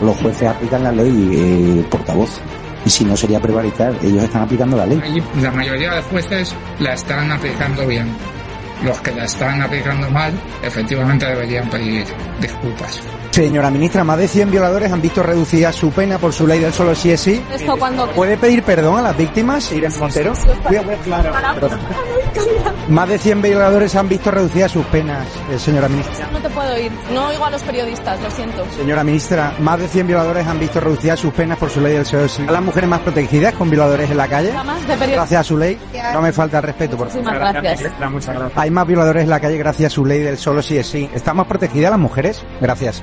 Los jueces aplican la ley, eh, portavoz. Y si no sería prevaricar, ellos están aplicando la ley. La mayoría de jueces la están aplicando bien. Los que la están aplicando mal, efectivamente deberían pedir disculpas. Señora ministra, más de 100 violadores han visto reducida su pena por su ley del solo sí es sí. Esto cuando... ¿Puede pedir perdón a las víctimas, Irene Montero? Claro. Más de 100 violadores han visto reducidas sus penas, eh, señora ministra. No te puedo oír. No oigo a los periodistas, lo siento. Señora ministra, más de 100 violadores han visto reducidas sus penas por su ley del solo sí. ¿A las mujeres más protegidas con violadores en la calle? De. Gracias a su ley. No me falta el respeto, por favor. Muchísimas gracias. Hay más violadores en la calle gracias a su ley del solo sí es sí. ¿Están más protegidas las mujeres? Gracias.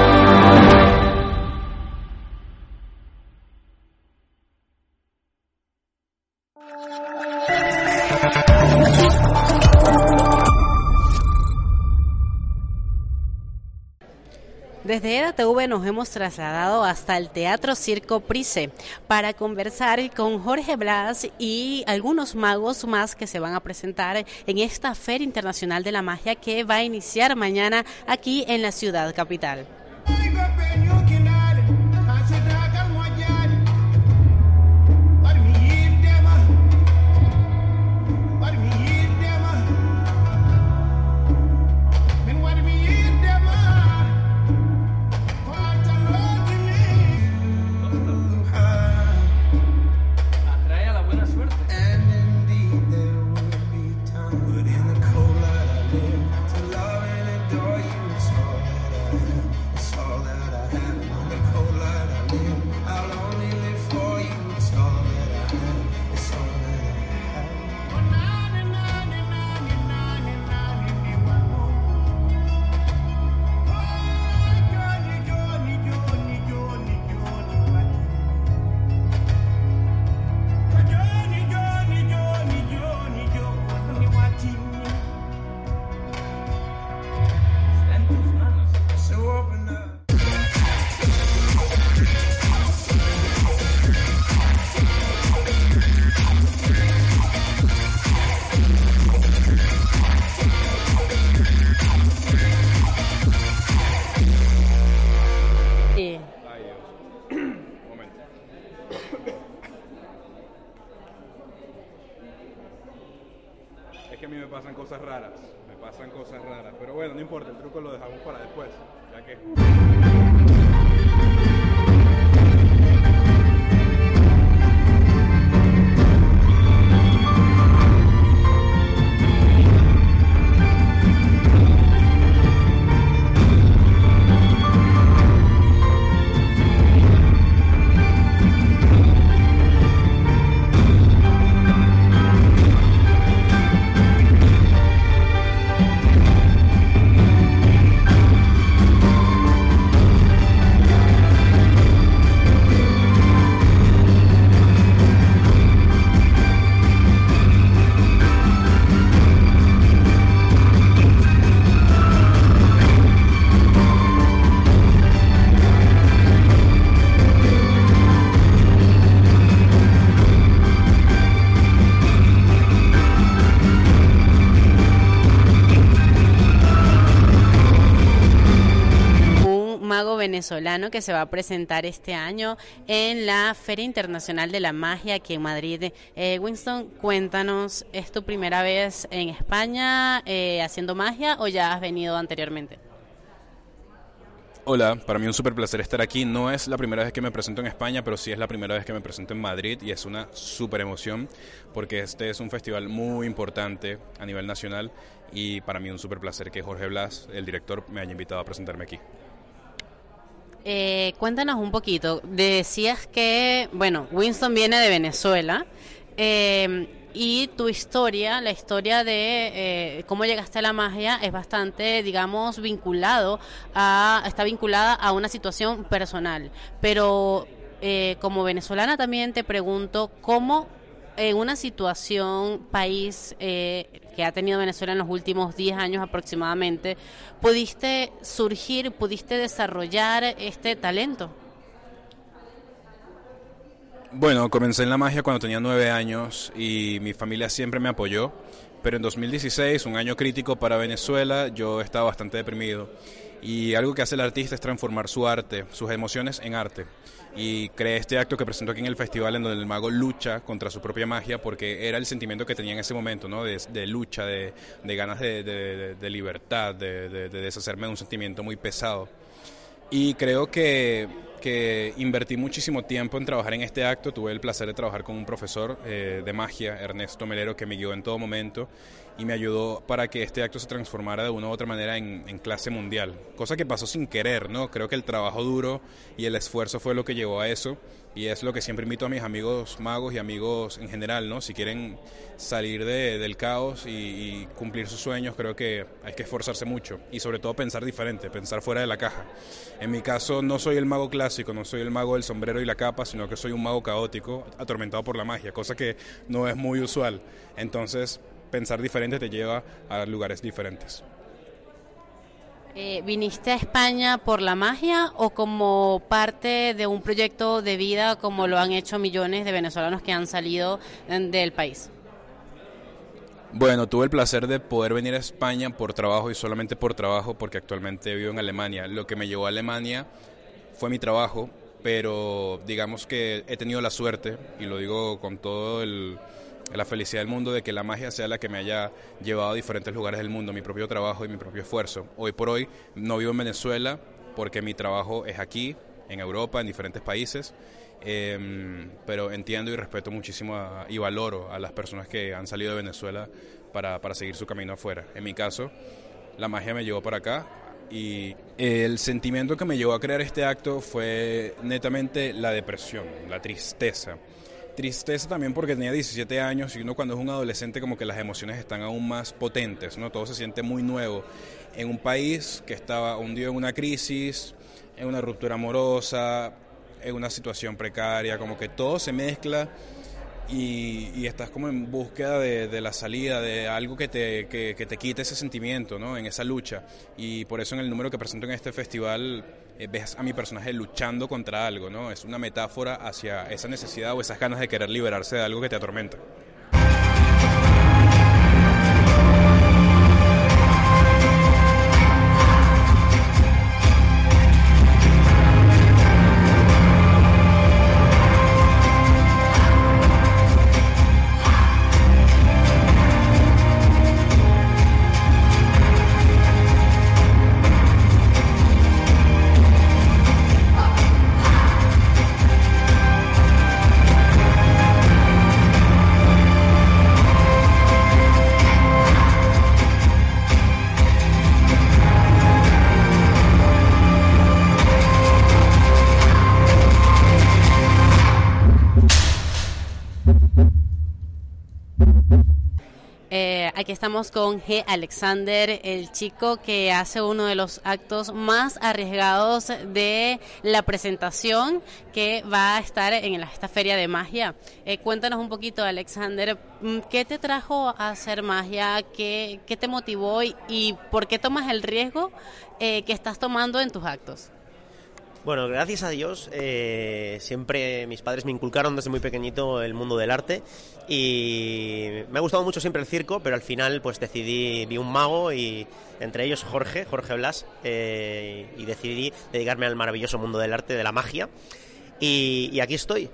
nos hemos trasladado hasta el Teatro Circo Price para conversar con Jorge Blas y algunos magos más que se van a presentar en esta Feria Internacional de la Magia que va a iniciar mañana aquí en la ciudad capital. Pero bueno, no importa, el truco lo dejamos para después. Ya que... que se va a presentar este año en la Feria Internacional de la Magia aquí en Madrid. Eh, Winston, cuéntanos, ¿es tu primera vez en España eh, haciendo magia o ya has venido anteriormente? Hola, para mí un súper placer estar aquí. No es la primera vez que me presento en España, pero sí es la primera vez que me presento en Madrid y es una súper emoción porque este es un festival muy importante a nivel nacional y para mí un súper placer que Jorge Blas, el director, me haya invitado a presentarme aquí. Eh, cuéntanos un poquito. Decías que, bueno, Winston viene de Venezuela. Eh, y tu historia, la historia de eh, cómo llegaste a la magia es bastante, digamos, vinculado a, está vinculada a una situación personal. Pero eh, como venezolana también te pregunto cómo en una situación país eh, que ha tenido Venezuela en los últimos 10 años aproximadamente, pudiste surgir, pudiste desarrollar este talento. Bueno, comencé en la magia cuando tenía nueve años y mi familia siempre me apoyó, pero en 2016, un año crítico para Venezuela, yo estaba bastante deprimido y algo que hace el artista es transformar su arte, sus emociones en arte. Y creé este acto que presento aquí en el festival en donde el mago lucha contra su propia magia porque era el sentimiento que tenía en ese momento, ¿no? De, lucha, de, ganas de, libertad, de deshacerme de un sentimiento muy pesado. Y creo que, que, invertí muchísimo tiempo en trabajar en este acto. Tuve el placer de trabajar con un profesor eh, de magia, Ernesto Melero, que me guió en todo momento y me ayudó para que este acto se transformara de una u otra manera en, clase mundial. Cosa que pasó sin querer, ¿no? Creo que el trabajo duro y el esfuerzo fue lo que llevó a eso y es lo que siempre invito a mis amigos magos y amigos en general, ¿no? Si quieren salir de, del caos y, cumplir sus sueños, creo que hay que esforzarse mucho y sobre todo pensar diferente, pensar fuera de la caja. En mi caso no soy el mago clásico, no soy el mago del sombrero y la capa, sino que soy un mago caótico, atormentado por la magia, cosa que no es muy usual. Entonces, pensar diferente te lleva a lugares diferentes. Eh, ¿Viniste a España por la magia o como parte de un proyecto de vida como lo han hecho millones de venezolanos que han salido del país? Bueno, tuve el placer de poder venir a España por trabajo y solamente por trabajo porque actualmente vivo en Alemania. Lo que me llevó a Alemania fue mi trabajo, pero digamos que he tenido la suerte, y lo digo con todo el, la felicidad del mundo de que la magia sea la que me haya llevado a diferentes lugares del mundo, mi propio trabajo y mi propio esfuerzo. Hoy por hoy no vivo en Venezuela porque mi trabajo es aquí, en Europa, en diferentes países, em, pero entiendo y respeto muchísimo y valoro a las personas que han salido de Venezuela para, para seguir su camino afuera. En mi caso, la magia me llevó para acá, y el sentimiento que me llevó a crear este acto fue netamente la depresión, la tristeza. Tristeza también porque tenía 17 años y uno cuando es un adolescente como que las emociones están aún más potentes, ¿no? Todo se siente muy nuevo en un país que estaba hundido en una crisis, en una ruptura amorosa, en una situación precaria, como que todo se mezcla y, estás como en búsqueda de, la salida, de algo que te, que, te quite ese sentimiento, ¿no? En esa lucha. Y por eso en el número que presento en este festival eh, ves a mi personaje luchando contra algo, ¿no? Es una metáfora hacia esa necesidad o esas ganas de querer liberarse de algo que te atormenta. Estamos con G. Alexander, el chico que hace uno de los actos más arriesgados de la presentación que va a estar en esta feria de magia. Eh, cuéntanos un poquito, Alexander, mm, ¿qué te trajo a hacer magia? ¿Qué, te motivó y, por qué tomas el riesgo eh, que estás tomando en tus actos? Bueno, gracias a Dios, eh, siempre mis padres me inculcaron desde muy pequeñito el mundo del arte y me ha gustado mucho siempre el circo, pero al final pues decidí, vi un mago y entre ellos Jorge, Jorge Blas, eh, y decidí dedicarme al maravilloso mundo del arte, de la magia. Y, y aquí estoy,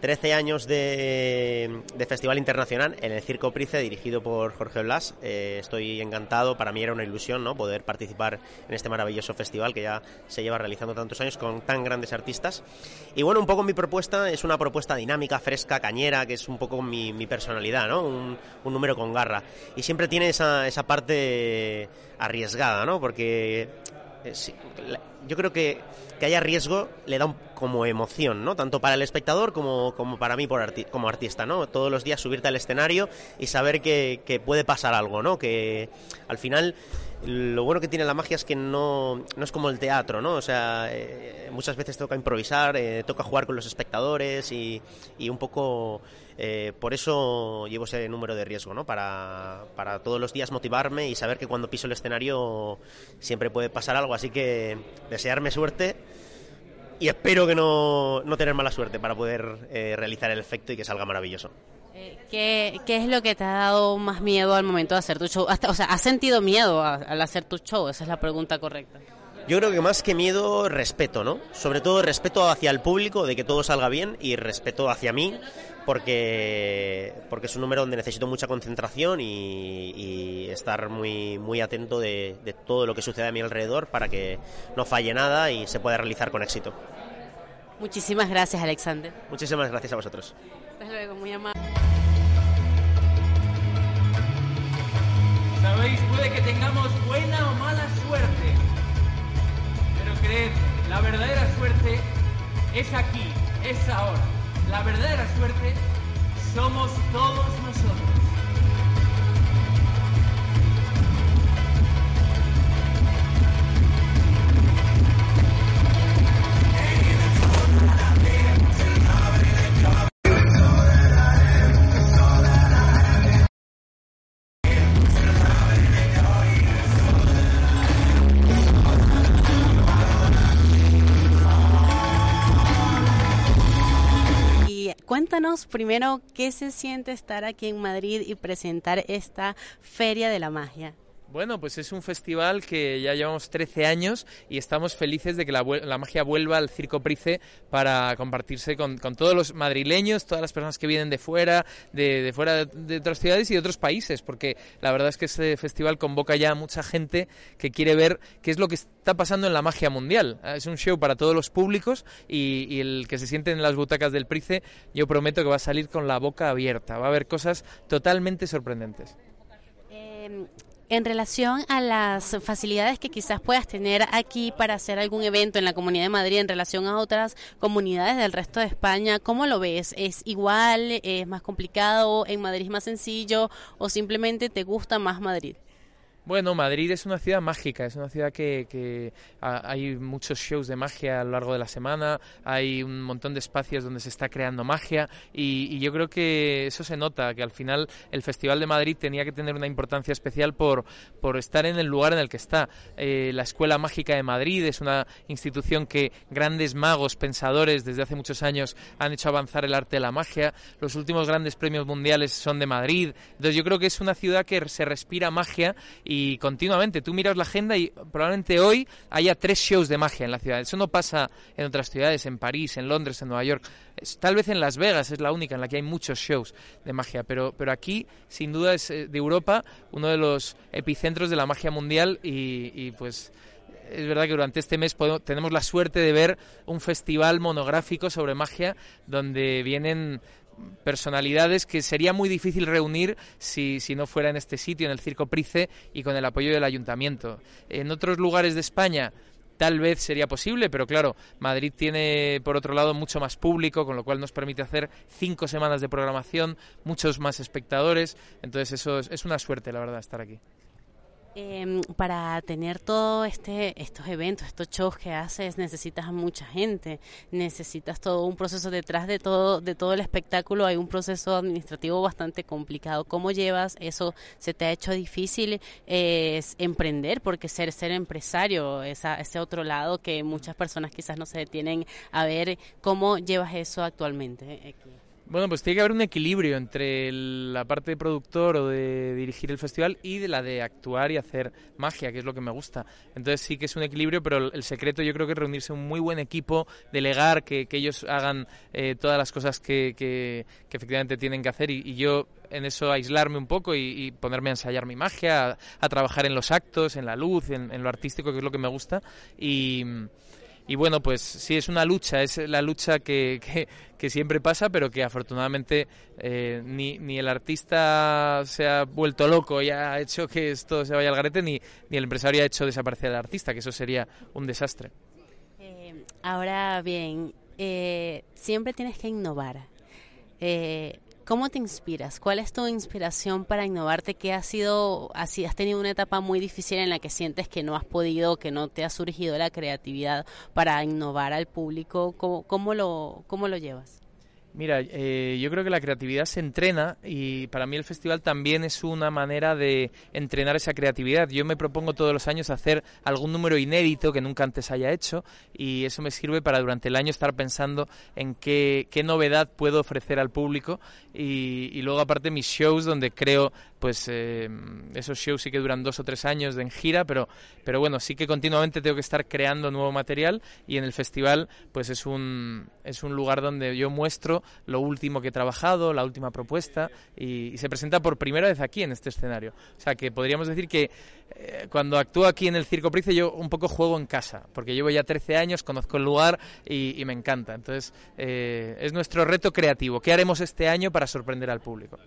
13 años de, de, Festival Internacional en el Circo Price, dirigido por Jorge Blas. Eh, estoy encantado, para mí era una ilusión ¿no? poder participar en este maravilloso festival que ya se lleva realizando tantos años con tan grandes artistas. Y bueno, un poco mi propuesta es una propuesta dinámica, fresca, cañera, que es un poco mi, mi personalidad, ¿no? Un, un, número con garra. Y siempre tiene esa, esa parte arriesgada, ¿no? Porque eh, yo creo que, que haya riesgo le da un, como emoción, ¿no? Tanto para el espectador como, como para mí por arti como artista, ¿no? Todos los días subirte al escenario y saber que, que, puede pasar algo, ¿no? Que al final lo bueno que tiene la magia es que no, no es como el teatro, ¿no? O sea, eh, muchas veces toca improvisar, eh, toca jugar con los espectadores y, y un poco... Eh, por eso llevo ese número de riesgo, ¿no? Para, para, todos los días motivarme y saber que cuando piso el escenario siempre puede pasar algo. Así que desearme suerte y espero que no, no tener mala suerte para poder eh, realizar el efecto y que salga maravilloso. ¿Qué, ¿Qué, es lo que te ha dado más miedo al momento de hacer tu show? Hasta, o sea, ¿has sentido miedo a, al hacer tu show? Esa es la pregunta correcta. Yo creo que más que miedo, respeto, ¿no? Sobre todo respeto hacia el público, de que todo salga bien, y respeto hacia mí, porque, porque es un número donde necesito mucha concentración y, y estar muy, muy atento de, de, todo lo que sucede a mi alrededor para que no falle nada y se pueda realizar con éxito. Muchísimas gracias, Alexander. Muchísimas gracias a vosotros. Hasta luego, muy amable. Tengamos buena o mala suerte, pero creed, la verdadera suerte es aquí, es ahora. La verdadera suerte somos todos nosotros. Primero qué se siente estar aquí en Madrid y presentar esta Feria de la Magia. Bueno, pues es un festival que ya llevamos 13 años y estamos felices de que la, la magia vuelva al Circo Price para compartirse con, todos los madrileños, todas las personas que vienen de fuera, de, fuera de, otras ciudades y de otros países, porque la verdad es que este festival convoca ya a mucha gente que quiere ver qué es lo que está pasando en la magia mundial. Es un show para todos los públicos y, y el que se siente en las butacas del Price, yo prometo que va a salir con la boca abierta, va a haber cosas totalmente sorprendentes. Eh en relación a las facilidades que quizás puedas tener aquí para hacer algún evento en la Comunidad de Madrid en relación a otras comunidades del resto de España, ¿cómo lo ves? ¿Es igual? ¿Es más complicado? ¿En Madrid es más sencillo? ¿O simplemente te gusta más Madrid? Bueno, Madrid es una ciudad mágica, es una ciudad que, hay muchos shows de magia a lo largo de la semana, hay un montón de espacios donde se está creando magia y, y, yo creo que eso se nota, que al final el Festival de Madrid tenía que tener una importancia especial por, por estar en el lugar en el que está. Eh, la Escuela Mágica de Madrid es una institución que grandes magos, pensadores desde hace muchos años han hecho avanzar el arte de la magia, los últimos grandes premios mundiales son de Madrid, entonces yo creo que es una ciudad que se respira magia y y continuamente tú miras la agenda y probablemente hoy haya tres shows de magia en la ciudad. Eso no pasa en otras ciudades, en París, en Londres, en Nueva York. Tal vez en Las Vegas es la única en la que hay muchos shows de magia, pero, pero aquí sin duda es eh, de Europa uno de los epicentros de la magia mundial y, y pues es verdad que durante este mes podemos, tenemos la suerte de ver un festival monográfico sobre magia donde vienen personalidades que sería muy difícil reunir si, si, no fuera en este sitio, en el Circo Price y con el apoyo del ayuntamiento. En otros lugares de España tal vez sería posible, pero claro, Madrid tiene por otro lado mucho más público, con lo cual nos permite hacer cinco semanas de programación, muchos más espectadores, entonces eso es, es una suerte, la verdad, estar aquí. Em, para tener todo este estos eventos, estos shows que haces, necesitas a mucha gente, necesitas todo un proceso detrás de todo de todo el espectáculo, hay un proceso administrativo bastante complicado. ¿Cómo llevas eso? ¿Se te ha hecho difícil eh, emprender? Porque ser ser empresario, esa, ese otro lado que muchas personas quizás no se detienen a ver, ¿cómo llevas eso actualmente? Bueno, pues tiene que haber un equilibrio entre la parte de productor o de dirigir el festival y de la de actuar y hacer magia, que es lo que me gusta. Entonces sí que es un equilibrio, pero el secreto yo creo que es reunirse un muy buen equipo, delegar, que, ellos hagan eh, todas las cosas que, que, efectivamente tienen que hacer y, yo en eso aislarme un poco y, ponerme a ensayar mi magia, a, trabajar en los actos, en la luz, en, en lo artístico, que es lo que me gusta. Y y bueno, pues sí, es una lucha, es la lucha que, que, siempre pasa, pero que afortunadamente eh, ni, ni el artista se ha vuelto loco y ha hecho que esto se vaya al garete, ni, ni el empresario ha hecho desaparecer al artista, que eso sería un desastre. Eh, ahora bien, eh, siempre tienes que innovar. Eh, ¿Cómo te inspiras? ¿Cuál es tu inspiración para innovarte? ¿Qué ha sido, has tenido una etapa muy difícil en la que sientes que no has podido, que no te ha surgido la creatividad para innovar al público? ¿Cómo, cómo lo, cómo lo llevas? Mira, eh, yo creo que la creatividad se entrena y para mí el festival también es una manera de entrenar esa creatividad. Yo me propongo todos los años hacer algún número inédito que nunca antes haya hecho y eso me sirve para durante el año estar pensando en qué, novedad puedo ofrecer al público y, luego aparte mis shows donde creo, pues eh, esos shows sí que duran dos o tres años en gira, pero, pero bueno, sí que continuamente tengo que estar creando nuevo material y en el festival pues es un, es un lugar donde yo muestro lo último que he trabajado, la última propuesta, y, se presenta por primera vez aquí en este escenario. O sea que podríamos decir que eh, cuando actúo aquí en el Circo Price yo un poco juego en casa, porque llevo ya 13 años, conozco el lugar y, me encanta. Entonces eh, es nuestro reto creativo. ¿Qué haremos este año para sorprender al público?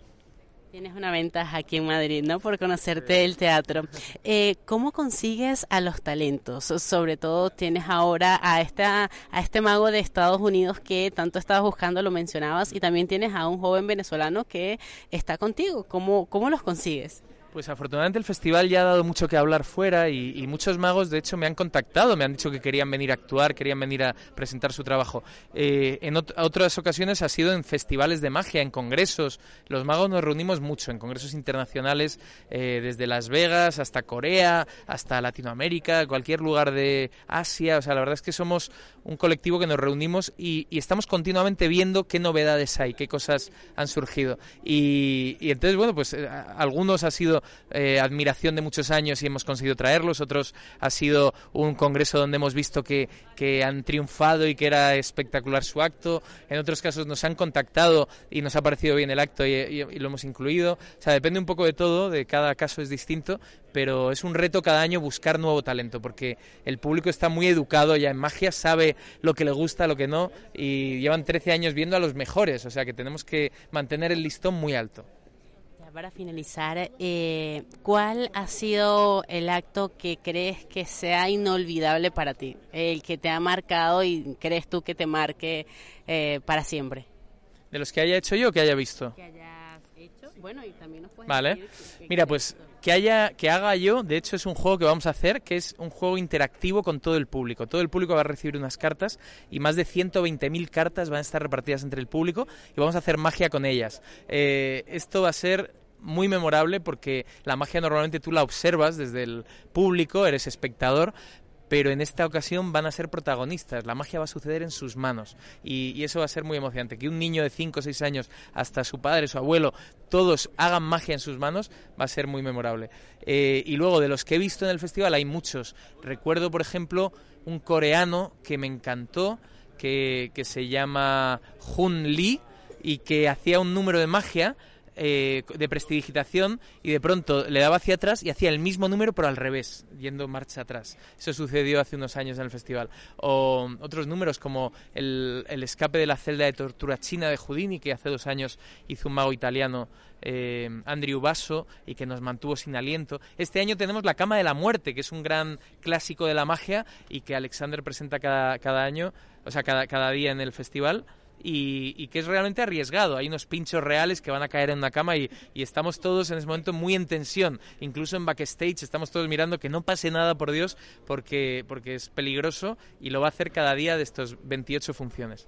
Tienes una ventaja aquí en Madrid, ¿no? Por conocerte el teatro. Eh, ¿Cómo consigues a los talentos? Sobre todo tienes ahora a esta a este mago de Estados Unidos que tanto estabas buscando, lo mencionabas, y también tienes a un joven venezolano que está contigo. ¿Cómo, cómo los consigues? Pues afortunadamente el festival ya ha dado mucho que hablar fuera y, muchos magos de hecho me han contactado, me han dicho que querían venir a actuar, querían venir a presentar su trabajo. Eh, en otras ocasiones ha sido en festivales de magia, en congresos. Los magos nos reunimos mucho en congresos internacionales, eh, desde Las Vegas hasta Corea, hasta Latinoamérica, cualquier lugar de Asia. O sea, la verdad es que somos un colectivo que nos reunimos y, estamos continuamente viendo qué novedades hay, qué cosas han surgido. Y, y entonces, bueno, pues eh, algunos ha sido eh, admiración de muchos años y hemos conseguido traerlos, otros ha sido un congreso donde hemos visto que, que han triunfado y que era espectacular su acto, en otros casos nos han contactado y nos ha parecido bien el acto y, lo hemos incluido, o sea, depende un poco de todo, de cada caso es distinto, pero es un reto cada año buscar nuevo talento, porque el público está muy educado ya en magia, sabe lo que le gusta, lo que no, y llevan 13 años viendo a los mejores, o sea que tenemos que mantener el listón muy alto para finalizar, eh, ¿cuál ha sido el acto que crees que sea inolvidable para ti? El que te ha marcado y crees tú que te marque eh, para siempre. ¿De los que haya hecho yo o que haya visto? Que hayas hecho. Bueno, y también nos puedes Vale. Mira, pues que haya que haga yo, de hecho es un juego que vamos a hacer, que es un juego interactivo con todo el público. Todo el público va a recibir unas cartas y más de 120.000 cartas van a estar repartidas entre el público y vamos a hacer magia con ellas. Eh, esto va a ser muy memorable porque la magia normalmente tú la observas desde el público, eres espectador, pero en esta ocasión van a ser protagonistas. La magia va a suceder en sus manos y, eso va a ser muy emocionante. Que un niño de 5 o 6 años, hasta su padre, su abuelo, todos hagan magia en sus manos, va a ser muy memorable. Eh, y luego, de los que he visto en el festival, hay muchos. Recuerdo, por ejemplo, un coreano que me encantó, que, que se llama Jun Lee y que hacía un número de magia eh, de prestidigitación y de pronto le daba hacia atrás y hacía el mismo número pero al revés, yendo marcha atrás. Eso sucedió hace unos años en el festival. O otros números como el, escape de la celda de tortura china de Houdini, que hace dos años hizo un mago italiano, eh, Andrew Basso, y que nos mantuvo sin aliento. Este año tenemos La Cama de la Muerte, que es un gran clásico de la magia y que Alexander presenta cada, cada año, o sea, cada, cada día en el festival y, que es realmente arriesgado. Hay unos pinchos reales que van a caer en una cama y, estamos todos en ese momento muy en tensión. Incluso en backstage estamos todos mirando que no pase nada, por Dios, porque, porque es peligroso y lo va a hacer cada día de estos 28 funciones.